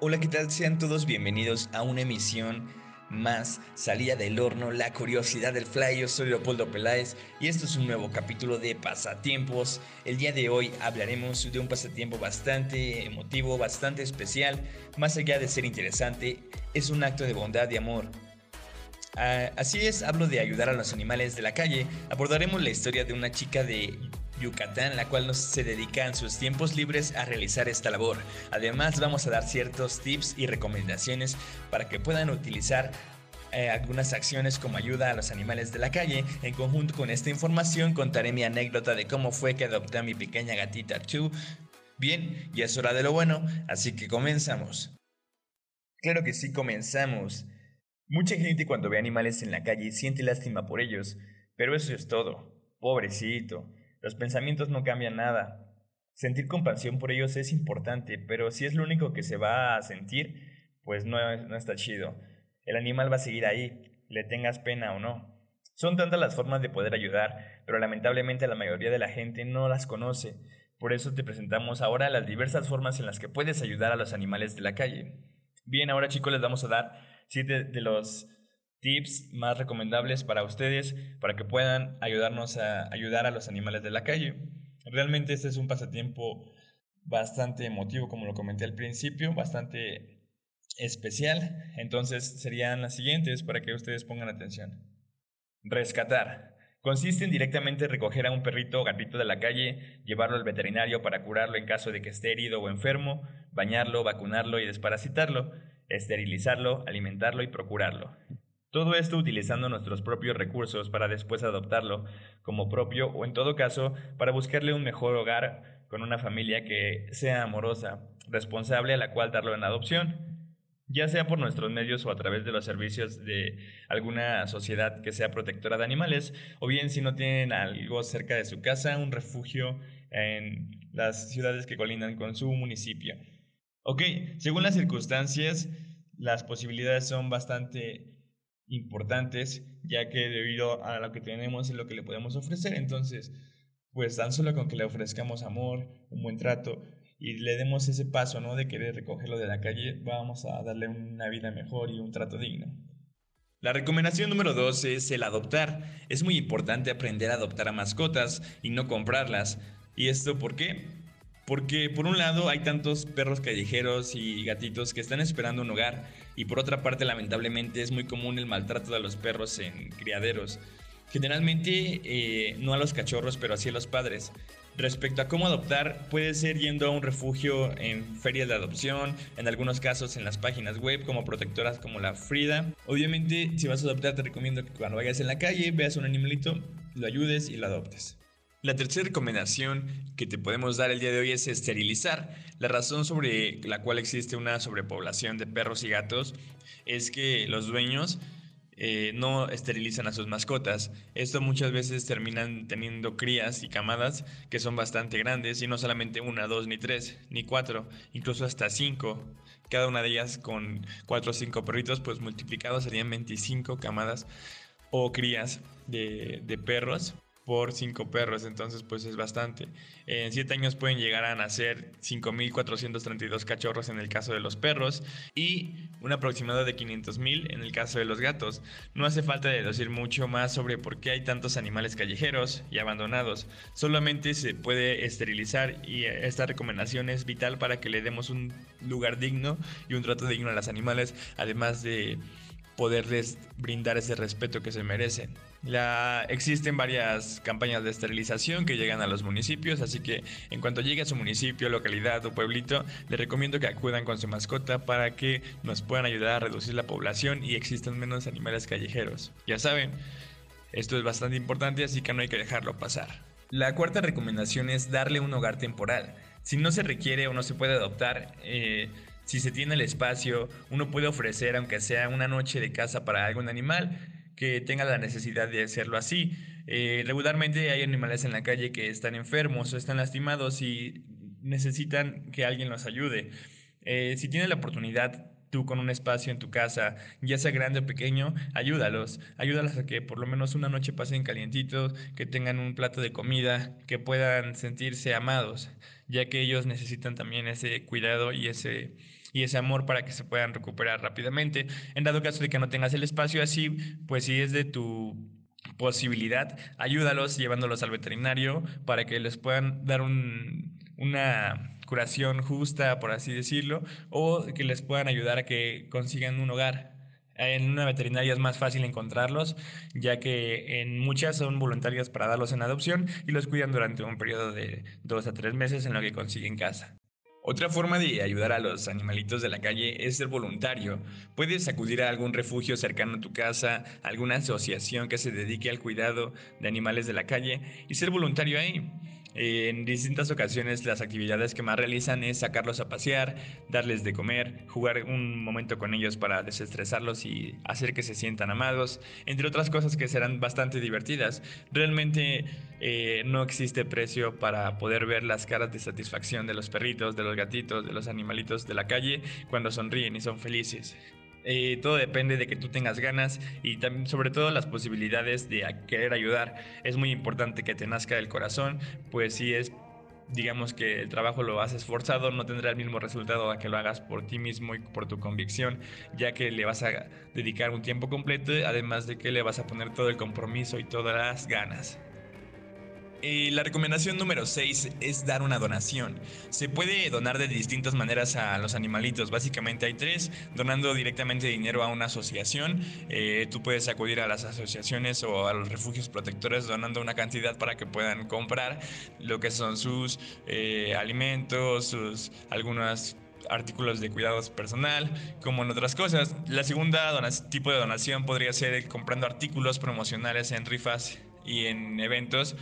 Hola, ¿qué tal? Sean todos bienvenidos a una emisión más salida del horno, la curiosidad del fly. Yo soy Leopoldo Peláez y esto es un nuevo capítulo de Pasatiempos. El día de hoy hablaremos de un pasatiempo bastante emotivo, bastante especial. Más allá de ser interesante, es un acto de bondad y amor. Ah, así es, hablo de ayudar a los animales de la calle. Abordaremos la historia de una chica de Yucatán, la cual nos se dedica en sus tiempos libres a realizar esta labor. Además, vamos a dar ciertos tips y recomendaciones para que puedan utilizar eh, algunas acciones como ayuda a los animales de la calle. En conjunto con esta información contaré mi anécdota de cómo fue que adopté a mi pequeña gatita Chu. Bien, ya es hora de lo bueno, así que comenzamos. Claro que sí, comenzamos. Mucha gente cuando ve animales en la calle siente lástima por ellos, pero eso es todo. Pobrecito. Los pensamientos no cambian nada. Sentir compasión por ellos es importante, pero si es lo único que se va a sentir, pues no, está chido. El animal va a seguir ahí, le tengas pena o no. Son tantas las formas de poder ayudar, pero lamentablemente la mayoría de la gente no las conoce. Por eso te presentamos ahora las diversas formas en las que puedes ayudar a los animales de la calle. Bien, ahora chicos les vamos a dar siete de los tips más recomendables para ustedes para que puedan ayudarnos a ayudar a los animales de la calle. Realmente este es un pasatiempo bastante emotivo, como lo comenté al principio, bastante especial. Entonces serían las siguientes para que ustedes pongan atención. Rescatar. Consiste en directamente recoger a un perrito o gatito de la calle, llevarlo al veterinario para curarlo en caso de que esté herido o enfermo, bañarlo, vacunarlo y desparasitarlo, esterilizarlo, alimentarlo y procurarlo. Todo esto utilizando nuestros propios recursos para después adoptarlo como propio o en todo caso para buscarle un mejor hogar con una familia que sea amorosa, responsable a la cual darlo en adopción, ya sea por nuestros medios o a través de los servicios de alguna sociedad que sea protectora de animales, o bien si no tienen algo cerca de su casa, un refugio en las ciudades que colindan con su municipio. Ok, según las circunstancias, las posibilidades son bastante importantes, ya que debido a lo que tenemos y lo que le podemos ofrecer, entonces, pues tan solo con que le ofrezcamos amor, un buen trato y le demos ese paso, ¿no? De querer recogerlo de la calle, vamos a darle una vida mejor y un trato digno. La recomendación número dos es el adoptar. Es muy importante aprender a adoptar a mascotas y no comprarlas. ¿Y esto por qué? Porque por un lado hay tantos perros callejeros y gatitos que están esperando un hogar y por otra parte lamentablemente es muy común el maltrato de los perros en criaderos. Generalmente eh, no a los cachorros pero así a los padres. Respecto a cómo adoptar, puede ser yendo a un refugio en ferias de adopción, en algunos casos en las páginas web como protectoras como la Frida. Obviamente, si vas a adoptar, te recomiendo que cuando vayas en la calle veas un animalito, lo ayudes y lo adoptes. La tercera recomendación que te podemos dar el día de hoy es esterilizar. La razón sobre la cual existe una sobrepoblación de perros y gatos es que los dueños eh, no esterilizan a sus mascotas. Esto muchas veces terminan teniendo crías y camadas que son bastante grandes y no solamente una, dos ni tres, ni cuatro, incluso hasta cinco. Cada una de ellas con cuatro o cinco perritos, pues multiplicados serían 25 camadas o crías de, de perros por cinco perros, entonces pues es bastante. En siete años pueden llegar a nacer 5.432 cachorros en el caso de los perros y un aproximado de 500.000 en el caso de los gatos. No hace falta deducir mucho más sobre por qué hay tantos animales callejeros y abandonados. Solamente se puede esterilizar y esta recomendación es vital para que le demos un lugar digno y un trato digno a los animales, además de poderles brindar ese respeto que se merecen. La, existen varias campañas de esterilización que llegan a los municipios, así que en cuanto llegue a su municipio, localidad o pueblito, le recomiendo que acudan con su mascota para que nos puedan ayudar a reducir la población y existan menos animales callejeros. Ya saben, esto es bastante importante, así que no hay que dejarlo pasar. La cuarta recomendación es darle un hogar temporal. Si no se requiere o no se puede adoptar, eh, si se tiene el espacio, uno puede ofrecer, aunque sea una noche de casa para algún animal, que tenga la necesidad de hacerlo así. Eh, regularmente hay animales en la calle que están enfermos o están lastimados y necesitan que alguien los ayude. Eh, si tiene la oportunidad tú con un espacio en tu casa, ya sea grande o pequeño, ayúdalos. Ayúdalos a que por lo menos una noche pasen calientitos, que tengan un plato de comida, que puedan sentirse amados, ya que ellos necesitan también ese cuidado y ese y ese amor para que se puedan recuperar rápidamente. En dado caso de que no tengas el espacio así, pues si es de tu posibilidad, ayúdalos llevándolos al veterinario para que les puedan dar una curación justa, por así decirlo, o que les puedan ayudar a que consigan un hogar. En una veterinaria es más fácil encontrarlos, ya que en muchas son voluntarias para darlos en adopción y los cuidan durante un periodo de dos a tres meses en lo que consiguen casa. Otra forma de ayudar a los animalitos de la calle es ser voluntario. Puedes acudir a algún refugio cercano a tu casa, alguna asociación que se dedique al cuidado de animales de la calle y ser voluntario ahí. En distintas ocasiones las actividades que más realizan es sacarlos a pasear, darles de comer, jugar un momento con ellos para desestresarlos y hacer que se sientan amados, entre otras cosas que serán bastante divertidas. Realmente eh, no existe precio para poder ver las caras de satisfacción de los perritos, de los gatitos, de los animalitos de la calle cuando sonríen y son felices. Eh, todo depende de que tú tengas ganas y también sobre todo las posibilidades de querer ayudar. Es muy importante que te nazca del corazón, pues si es digamos que el trabajo lo has esforzado, no tendrá el mismo resultado que lo hagas por ti mismo y por tu convicción, ya que le vas a dedicar un tiempo completo, además de que le vas a poner todo el compromiso y todas las ganas. Eh, la recomendación número 6 es dar una donación. Se puede donar de distintas maneras a los animalitos. Básicamente hay tres. Donando directamente dinero a una asociación. Eh, tú puedes acudir a las asociaciones o a los refugios protectores donando una cantidad para que puedan comprar lo que son sus eh, alimentos, sus algunos artículos de cuidados personal, como en otras cosas. La segunda tipo de donación podría ser comprando artículos promocionales en rifas y en eventos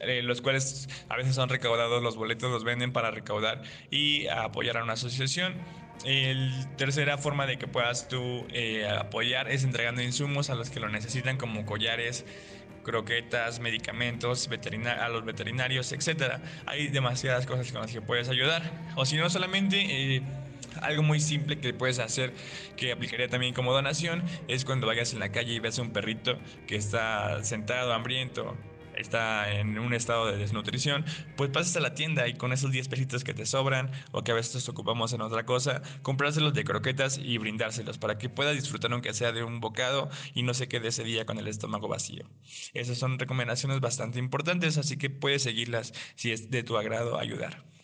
eh, los cuales a veces son recaudados, los boletos los venden para recaudar y apoyar a una asociación. La tercera forma de que puedas tú eh, apoyar es entregando insumos a los que lo necesitan como collares, croquetas, medicamentos a los veterinarios, etc. Hay demasiadas cosas con las que puedes ayudar. O si no, solamente... Eh, algo muy simple que puedes hacer, que aplicaría también como donación, es cuando vayas en la calle y ves a un perrito que está sentado, hambriento, está en un estado de desnutrición, pues pasas a la tienda y con esos 10 pesitos que te sobran o que a veces ocupamos en otra cosa, comprárselos de croquetas y brindárselos para que pueda disfrutar aunque sea de un bocado y no se quede ese día con el estómago vacío. Esas son recomendaciones bastante importantes, así que puedes seguirlas si es de tu agrado ayudar.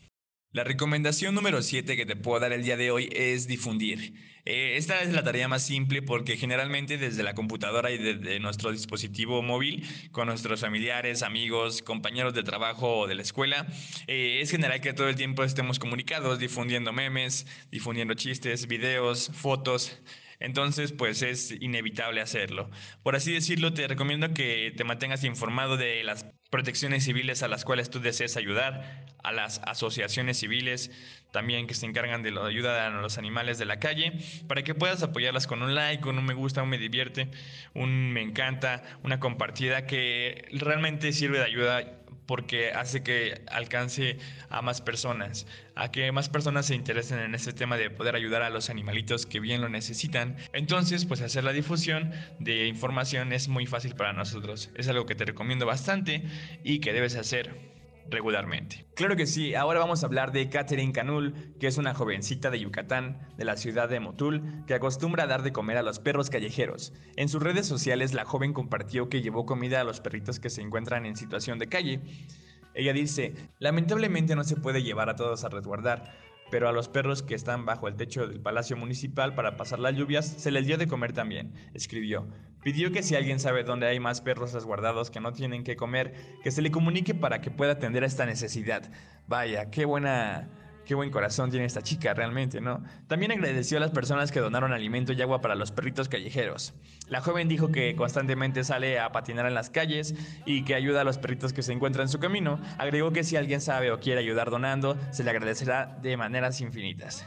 La recomendación número 7 que te puedo dar el día de hoy es difundir. Eh, esta es la tarea más simple porque generalmente desde la computadora y desde nuestro dispositivo móvil, con nuestros familiares, amigos, compañeros de trabajo o de la escuela, eh, es general que todo el tiempo estemos comunicados, difundiendo memes, difundiendo chistes, videos, fotos. Entonces, pues es inevitable hacerlo. Por así decirlo, te recomiendo que te mantengas informado de las protecciones civiles a las cuales tú desees ayudar, a las asociaciones civiles también que se encargan de la ayuda a los animales de la calle, para que puedas apoyarlas con un like, un me gusta, un me divierte, un me encanta, una compartida que realmente sirve de ayuda porque hace que alcance a más personas, a que más personas se interesen en este tema de poder ayudar a los animalitos que bien lo necesitan. Entonces, pues hacer la difusión de información es muy fácil para nosotros. Es algo que te recomiendo bastante y que debes hacer regularmente. Claro que sí, ahora vamos a hablar de Catherine Canul, que es una jovencita de Yucatán, de la ciudad de Motul, que acostumbra a dar de comer a los perros callejeros. En sus redes sociales la joven compartió que llevó comida a los perritos que se encuentran en situación de calle. Ella dice, lamentablemente no se puede llevar a todos a resguardar, pero a los perros que están bajo el techo del Palacio Municipal para pasar las lluvias se les dio de comer también, escribió. Pidió que si alguien sabe dónde hay más perros resguardados que no tienen que comer, que se le comunique para que pueda atender a esta necesidad. Vaya, qué buena Qué buen corazón tiene esta chica realmente, ¿no? También agradeció a las personas que donaron alimento y agua para los perritos callejeros. La joven dijo que constantemente sale a patinar en las calles y que ayuda a los perritos que se encuentran en su camino. Agregó que si alguien sabe o quiere ayudar donando, se le agradecerá de maneras infinitas.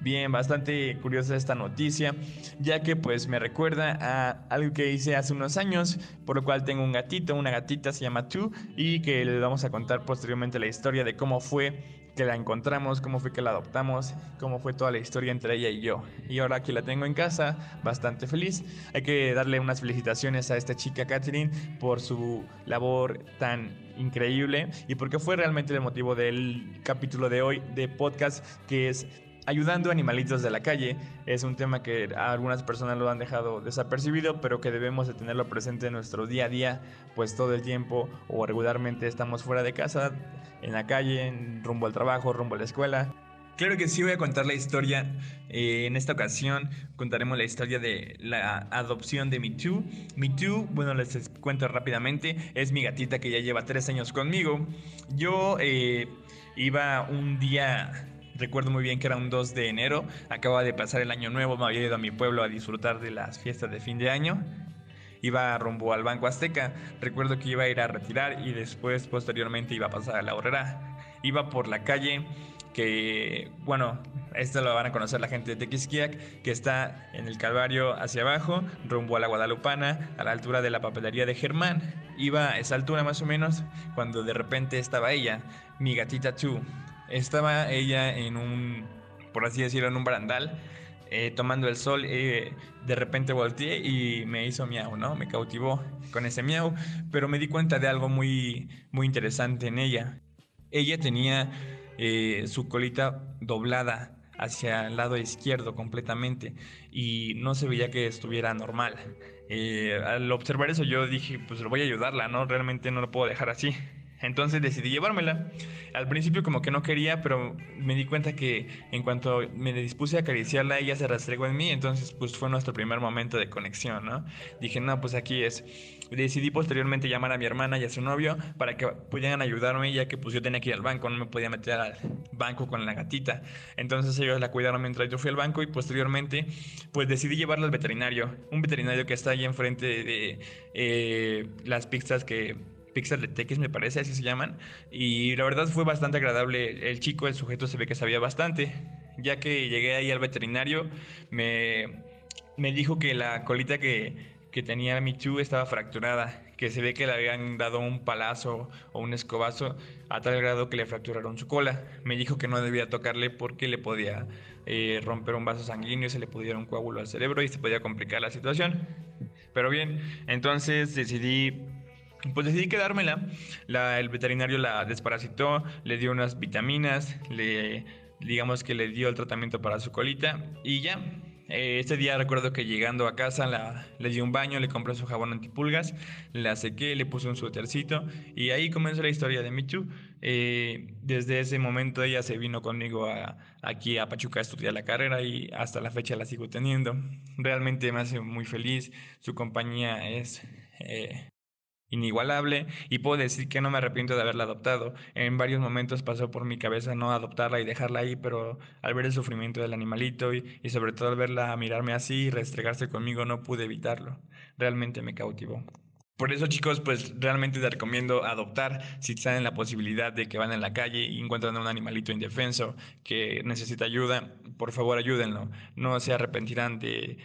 Bien, bastante curiosa esta noticia, ya que pues me recuerda a algo que hice hace unos años, por lo cual tengo un gatito, una gatita se llama Tu, y que le vamos a contar posteriormente la historia de cómo fue que la encontramos, cómo fue que la adoptamos, cómo fue toda la historia entre ella y yo. Y ahora que la tengo en casa, bastante feliz. Hay que darle unas felicitaciones a esta chica Catherine por su labor tan increíble y porque fue realmente el motivo del capítulo de hoy de podcast que es ayudando a animalitos de la calle. Es un tema que algunas personas lo han dejado desapercibido, pero que debemos de tenerlo presente en nuestro día a día, pues todo el tiempo o regularmente estamos fuera de casa, en la calle, rumbo al trabajo, rumbo a la escuela. Claro que sí, voy a contar la historia. Eh, en esta ocasión contaremos la historia de la adopción de. Me Too, bueno, les cuento rápidamente, es mi gatita que ya lleva tres años conmigo. Yo eh, iba un día Recuerdo muy bien que era un 2 de enero, acaba de pasar el año nuevo, me había ido a mi pueblo a disfrutar de las fiestas de fin de año. Iba rumbo al Banco Azteca, recuerdo que iba a ir a retirar y después posteriormente iba a pasar a la horrera. Iba por la calle que, bueno, esto lo van a conocer la gente de Tequisquiac, que está en el Calvario hacia abajo, rumbo a la Guadalupana, a la altura de la papelería de Germán. Iba a esa altura más o menos cuando de repente estaba ella, mi gatita Chu, estaba ella en un, por así decirlo, en un barandal, eh, tomando el sol. Eh, de repente volteé y me hizo miau, ¿no? Me cautivó con ese miau, pero me di cuenta de algo muy, muy interesante en ella. Ella tenía eh, su colita doblada hacia el lado izquierdo completamente y no se veía que estuviera normal. al observar eso yo dije, pues voy a ayudarla, ¿no? Realmente no lo puedo dejar así. Entonces decidí llevármela. Al principio como que no quería, pero me di cuenta que en cuanto me dispuse a acariciarla, ella se rastregó en mí, entonces pues fue nuestro primer momento de conexión, ¿no? Dije, no, pues aquí es. Decidí posteriormente llamar a mi hermana y a su novio para que pudieran ayudarme, ya que pues yo tenía que ir al banco, no me podía meter al banco con la gatita. Entonces ellos la cuidaron mientras yo fui al banco y posteriormente pues decidí llevarla al veterinario, un veterinario que está ahí enfrente de eh, las pistas que Pixel me parece, así se llaman. Y la verdad fue bastante agradable. El chico, el sujeto se ve que sabía bastante. Ya que llegué ahí al veterinario, me, me dijo que la colita que, que tenía Michu estaba fracturada, que se ve que le habían dado un palazo o un escobazo a tal grado que le fracturaron su cola. Me dijo que no debía tocarle porque le podía eh, romper un vaso sanguíneo, y se le pudiera un coágulo al cerebro y se podía complicar la situación. Pero bien, entonces decidí pues decidí quedármela. el veterinario la desparasitó, le dio unas vitaminas, le, digamos que le dio el tratamiento para su colita y ya. Eh, este día recuerdo que llegando a casa le di un baño, le compré su jabón antipulgas, la sequé, le puse un suétercito y ahí comenzó la historia de Michu. Eh, desde ese momento ella se vino conmigo aquí a Pachuca a estudiar la carrera y hasta la fecha la sigo teniendo. Realmente me hace muy feliz, su compañía es... Eh, inigualable y puedo decir que no me arrepiento de haberla adoptado. En varios momentos pasó por mi cabeza no adoptarla y dejarla ahí, pero al ver el sufrimiento del animalito y, sobre todo al verla mirarme así y restregarse conmigo no pude evitarlo. Realmente me cautivó. Por eso chicos, pues realmente te recomiendo adoptar si tienen la posibilidad de que van en la calle y encuentran a un animalito indefenso que necesita ayuda, por favor ayúdenlo. No se arrepentirán de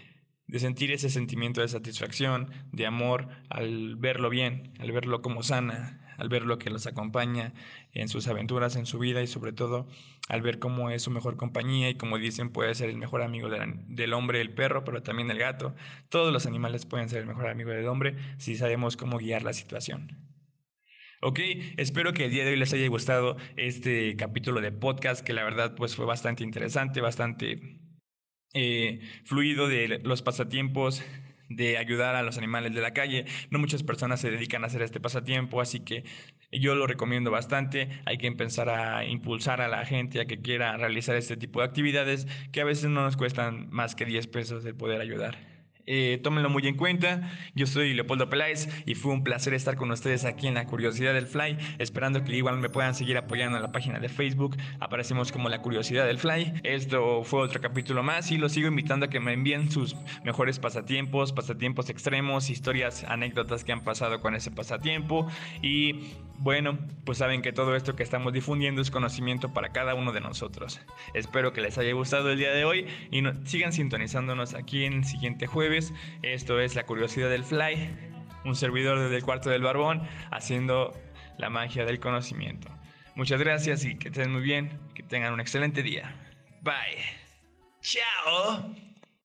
de sentir ese sentimiento de satisfacción, de amor, al verlo bien, al verlo como sana, al ver lo que los acompaña en sus aventuras, en su vida y sobre todo al ver cómo es su mejor compañía y como dicen puede ser el mejor amigo del hombre, el perro, pero también el gato. Todos los animales pueden ser el mejor amigo del hombre si sabemos cómo guiar la situación. Ok, espero que el día de hoy les haya gustado este capítulo de podcast que la verdad pues fue bastante interesante, bastante eh, fluido de los pasatiempos de ayudar a los animales de la calle. No muchas personas se dedican a hacer este pasatiempo, así que yo lo recomiendo bastante. Hay que empezar a impulsar a la gente a que quiera realizar este tipo de actividades que a veces no nos cuestan más que 10 pesos de poder ayudar. Eh, tómenlo muy en cuenta. Yo soy Leopoldo Peláez y fue un placer estar con ustedes aquí en La Curiosidad del Fly, esperando que igual me puedan seguir apoyando en la página de Facebook. Aparecemos como La Curiosidad del Fly. Esto fue otro capítulo más y los sigo invitando a que me envíen sus mejores pasatiempos, pasatiempos extremos, historias, anécdotas que han pasado con ese pasatiempo y bueno, pues saben que todo esto que estamos difundiendo es conocimiento para cada uno de nosotros. Espero que les haya gustado el día de hoy y sigan sintonizándonos aquí en el siguiente Esto es La Curiosidad del Fly, un servidor desde el cuarto del barbón haciendo la magia del conocimiento. Muchas gracias y que estén muy bien, que tengan un excelente día. Bye. Chao.